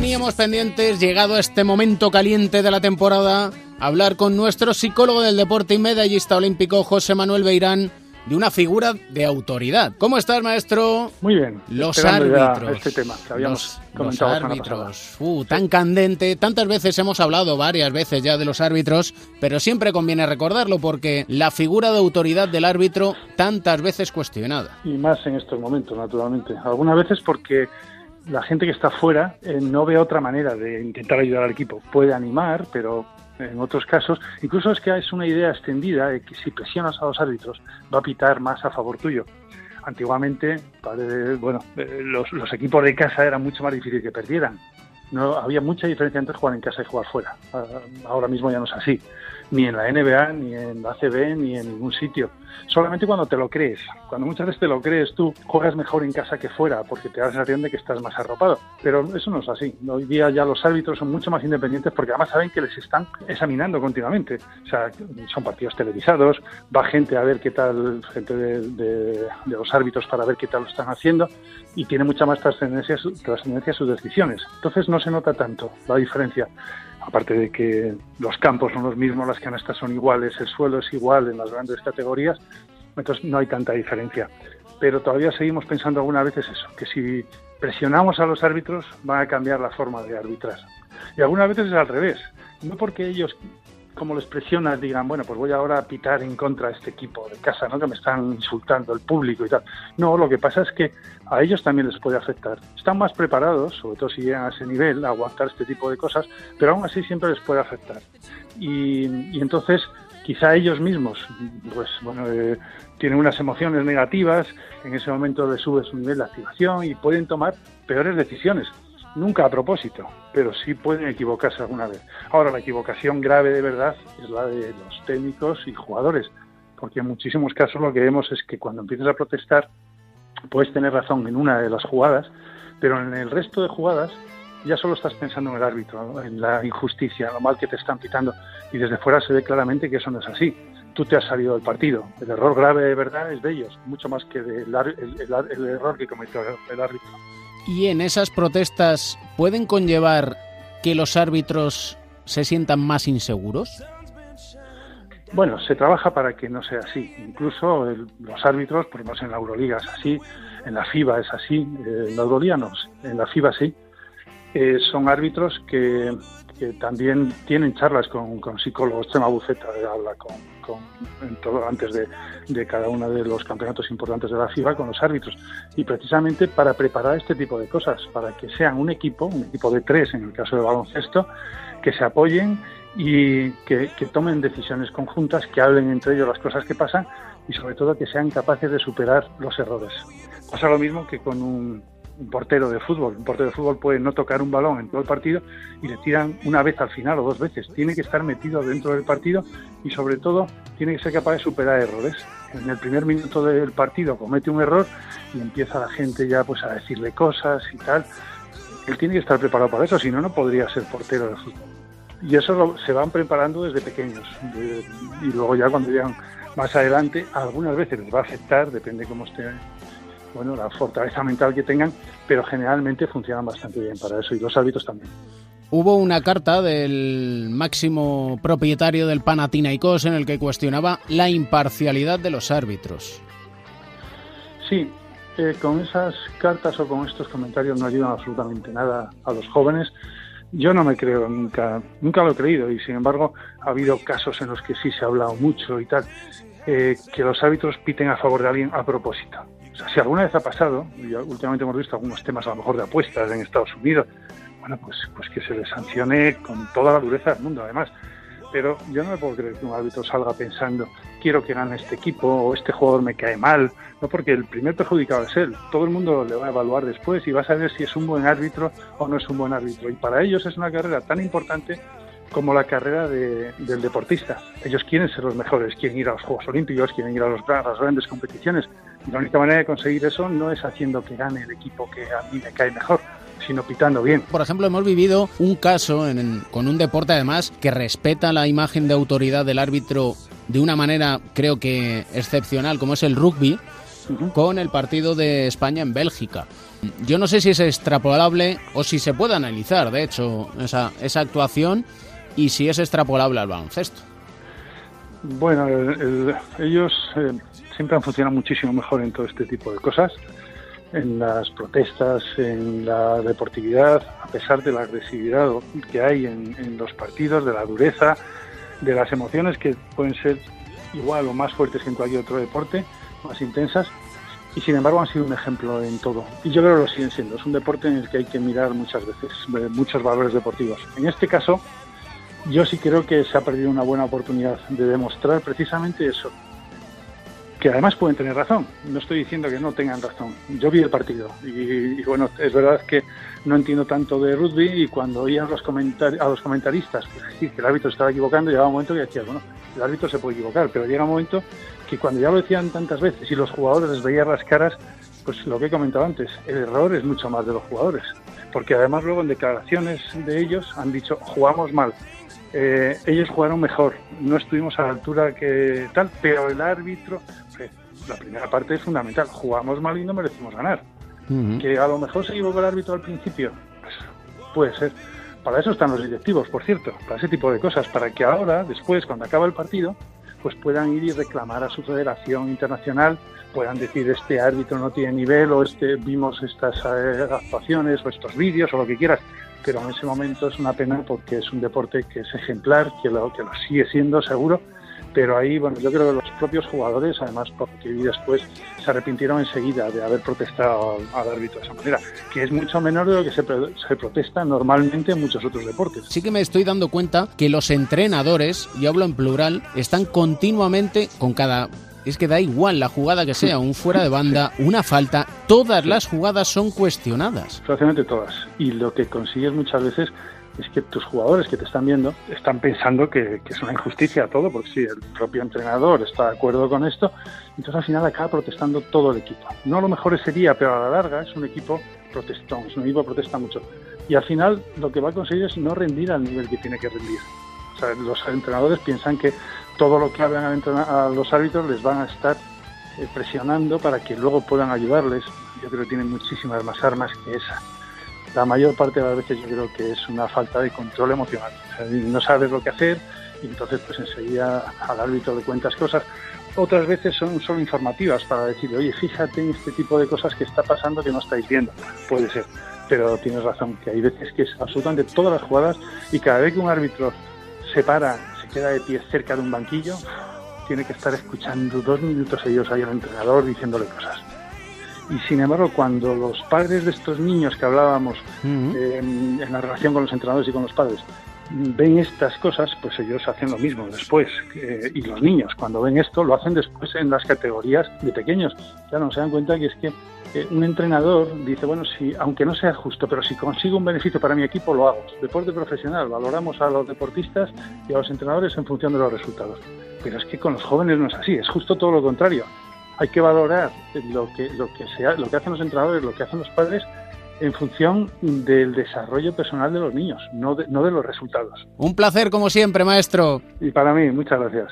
Teníamos pendientes, llegado a este momento caliente de la temporada, hablar con nuestro psicólogo del deporte y medallista olímpico José Manuel Beirán de una figura de autoridad. ¿Cómo estás, maestro? Muy bien. Los árbitros. Este tema que habíamos los, comentado los árbitros. Uh, tan candente. Tantas veces hemos hablado, varias veces ya, de los árbitros, pero siempre conviene recordarlo porque la figura de autoridad del árbitro tantas veces cuestionada. Y más en estos momentos, naturalmente. Algunas veces porque la gente que está fuera eh, no ve otra manera de intentar ayudar al equipo. Puede animar, pero en otros casos, incluso es que es una idea extendida de que si presionas a los árbitros va a pitar más a favor tuyo. Antiguamente, bueno, eh, los, los equipos de casa era mucho más difícil que perdieran. No había mucha diferencia entre jugar en casa y jugar fuera. Ah, ahora mismo ya no es así ni en la NBA, ni en la ACB, ni en ningún sitio. Solamente cuando te lo crees. Cuando muchas veces te lo crees tú, juegas mejor en casa que fuera, porque te da la sensación de que estás más arropado. Pero eso no es así. Hoy día ya los árbitros son mucho más independientes porque además saben que les están examinando continuamente. O sea, son partidos televisados, va gente a ver qué tal, gente de, de, los árbitros para ver qué tal lo están haciendo y tiene mucha más trascendencia, trascendencia sus decisiones. Entonces no se nota tanto la diferencia aparte de que los campos son los mismos, las canastas son iguales, el suelo es igual en las grandes categorías, entonces no hay tanta diferencia. Pero todavía seguimos pensando algunas veces eso, que si presionamos a los árbitros van a cambiar la forma de arbitrar. Y algunas veces es al revés, no porque ellos como les presionas, digan, bueno, pues voy ahora a pitar en contra de este equipo de casa, ¿no? Que me están insultando el público y tal. No, lo que pasa es que a ellos también les puede afectar. Están más preparados, sobre todo si llegan a ese nivel, a aguantar este tipo de cosas, pero aún así siempre les puede afectar. Y, entonces, quizá ellos mismos, pues bueno, eh, tienen unas emociones negativas, en ese momento les sube su nivel de activación y pueden tomar peores decisiones nunca a propósito, pero sí pueden equivocarse alguna vez. Ahora, la equivocación grave de verdad es la de los técnicos y jugadores, porque en muchísimos casos lo que vemos es que cuando empiezas a protestar, puedes tener razón en una de las jugadas, pero en el resto de jugadas ya solo estás pensando en el árbitro, en la injusticia, en lo mal que te están pitando, y desde fuera se ve claramente que eso no es así. Tú te has salido del partido. El error grave de verdad es de ellos, mucho más que del el error que cometió el árbitro. ¿Y en esas protestas pueden conllevar que los árbitros se sientan más inseguros? Bueno, se trabaja para que no sea así. Incluso los árbitros, por ejemplo, en la Euroliga es así, en la FIBA es así, eh, en la Euroliga no, en la FIBA sí. Eh, son árbitros que, también tienen charlas con, con psicólogos. Chema Buceta habla con, todo, antes de, cada uno de los campeonatos importantes de la FIBA con los árbitros. Y precisamente para preparar este tipo de cosas, para que sean un equipo, un equipo de tres en el caso del baloncesto, que se apoyen y que, que tomen decisiones conjuntas, que hablen entre ellos las cosas que pasan y sobre todo que sean capaces de superar los errores. Pasa lo mismo que con un, un portero de fútbol. Un portero de fútbol puede no tocar un balón en todo el partido y le tiran una vez al final o dos veces. Tiene que estar metido dentro del partido y sobre todo tiene que ser capaz de superar errores. En el primer minuto del partido comete un error y empieza la gente ya pues a decirle cosas y tal. Él tiene que estar preparado para eso, si no, no podría ser portero de fútbol. Y eso se van preparando desde pequeños. y luego ya cuando llegan más adelante, algunas veces les va a afectar, depende cómo esté bueno, la fortaleza mental que tengan, pero generalmente funcionan bastante bien para eso y los árbitros también. Hubo una carta del máximo propietario del Panathinaikos en el que cuestionaba la imparcialidad de los árbitros. Sí, eh, con esas cartas o con estos comentarios no ayudan absolutamente nada a los jóvenes. Yo no me creo nunca, nunca lo he creído y sin embargo ha habido casos en los que sí se ha hablado mucho y tal, eh, que los árbitros piten a favor de alguien a propósito si alguna vez ha pasado, y últimamente hemos visto algunos temas a lo mejor de apuestas en Estados Unidos, bueno, pues, pues que se les sancione con toda la dureza del mundo, además. Pero yo no me puedo creer que un árbitro salga pensando, quiero que gane este equipo o este jugador me cae mal, no porque el primer perjudicado es él. Todo el mundo le va a evaluar después y va a saber si es un buen árbitro o no es un buen árbitro. Y para ellos es una carrera tan importante como la carrera del deportista. Ellos quieren ser los mejores, quieren ir a los Juegos Olímpicos, quieren ir a, los, a las grandes competiciones. Y la única manera de conseguir eso no es haciendo que gane el equipo que a mí me cae mejor, sino pitando bien. Por ejemplo, hemos vivido un caso con un deporte además que respeta la imagen de autoridad del árbitro de una manera creo que excepcional, como es el rugby, con el partido de España en Bélgica. Yo no sé si es extrapolable o si se puede analizar, de hecho, esa, esa actuación y si es extrapolable al baloncesto. Bueno, ellos eh, siempre han funcionado muchísimo mejor en todo este tipo de cosas, en las protestas, en la deportividad, a pesar de la agresividad que hay en, en los partidos, de la dureza, de las emociones que pueden ser igual o más fuertes que en cualquier otro deporte, más intensas, y sin embargo han sido un ejemplo en todo. Y yo creo que lo siguen siendo. Es un deporte en el que hay que mirar muchas veces muchos valores deportivos. En este caso, yo sí creo que se ha perdido una buena oportunidad de demostrar precisamente eso. Que además pueden tener razón. No estoy diciendo que no tengan razón. Yo vi el partido y, bueno, es verdad que no entiendo tanto de rugby y cuando oía a los, a los comentaristas pues, que el árbitro estaba equivocando, llegaba un momento que decía, bueno, el árbitro se puede equivocar, pero llega un momento que cuando ya lo decían tantas veces y los jugadores les veían las caras, pues lo que he comentado antes, el error es mucho más de los jugadores. Porque además luego en declaraciones de ellos han dicho, jugamos mal, eh, ellos jugaron mejor, no estuvimos a la altura que tal, pero el árbitro, la primera parte es fundamental, jugamos mal y no merecimos ganar. Que a lo mejor se equivocó el árbitro al principio, pues puede ser. Para eso están los directivos, por cierto, para ese tipo de cosas, para que ahora, después, cuando acaba el partido, pues puedan ir y reclamar a su federación internacional, puedan decir este árbitro no tiene nivel o este vimos estas eh, actuaciones o estos vídeos o lo que quieras, pero en ese momento es una pena porque es un deporte que es ejemplar, que lo, que lo sigue siendo seguro, pero ahí, bueno, yo creo que los propios jugadores, además, porque vi después, se arrepintieron enseguida de haber protestado al, árbitro de esa manera, que es mucho menor de lo que se, se, protesta normalmente en muchos otros deportes. Sí que me estoy dando cuenta que los entrenadores, y hablo en plural, están continuamente con cada es que da igual la jugada que sea, un fuera de banda, una falta, todas las jugadas son cuestionadas. Prácticamente todas. Y lo que consigues muchas veces es que tus jugadores que te están viendo están pensando que, es una injusticia todo, porque si el propio entrenador está de acuerdo con esto, entonces al final acaba protestando todo el equipo. No lo mejor sería, pero a la larga es un equipo protestón, es un equipo que protesta mucho. Y al final lo que va a conseguir es no rendir al nivel que tiene que rendir. O sea, los entrenadores piensan que todo lo que hagan a los árbitros les van a estar eh, presionando para que luego puedan ayudarles. Yo creo que tienen muchísimas más armas que esa. La mayor parte de las veces yo creo que es una falta de control emocional. no sabes lo que hacer y entonces pues enseguida al árbitro le cuentas cosas. Otras veces son solo informativas para decir, oye, fíjate en este tipo de cosas que está pasando que no estáis viendo. Puede ser, pero tienes razón, que hay veces que es absolutamente todas las jugadas y cada vez que un árbitro se para queda de pie cerca de un banquillo, tiene que estar escuchando dos minutos ellos ahí al entrenador diciéndole cosas. Y sin embargo, cuando los padres de estos niños que hablábamos en, la relación con los entrenadores y con los padres ven estas cosas, pues ellos hacen lo mismo después. y los niños, cuando ven esto, lo hacen después en las categorías de pequeños. Ya no se dan cuenta que es que un entrenador dice, bueno, si, aunque no sea justo, pero si consigo un beneficio para mi equipo, lo hago. Deporte profesional, valoramos a los deportistas y a los entrenadores en función de los resultados. Pero es que con los jóvenes no es así, es justo todo lo contrario. Hay que valorar lo que, lo que, sea, lo que hacen los entrenadores, lo que hacen los padres en función del desarrollo personal de los niños, no de, no de los resultados. Un placer como siempre, maestro. Y para mí, muchas gracias.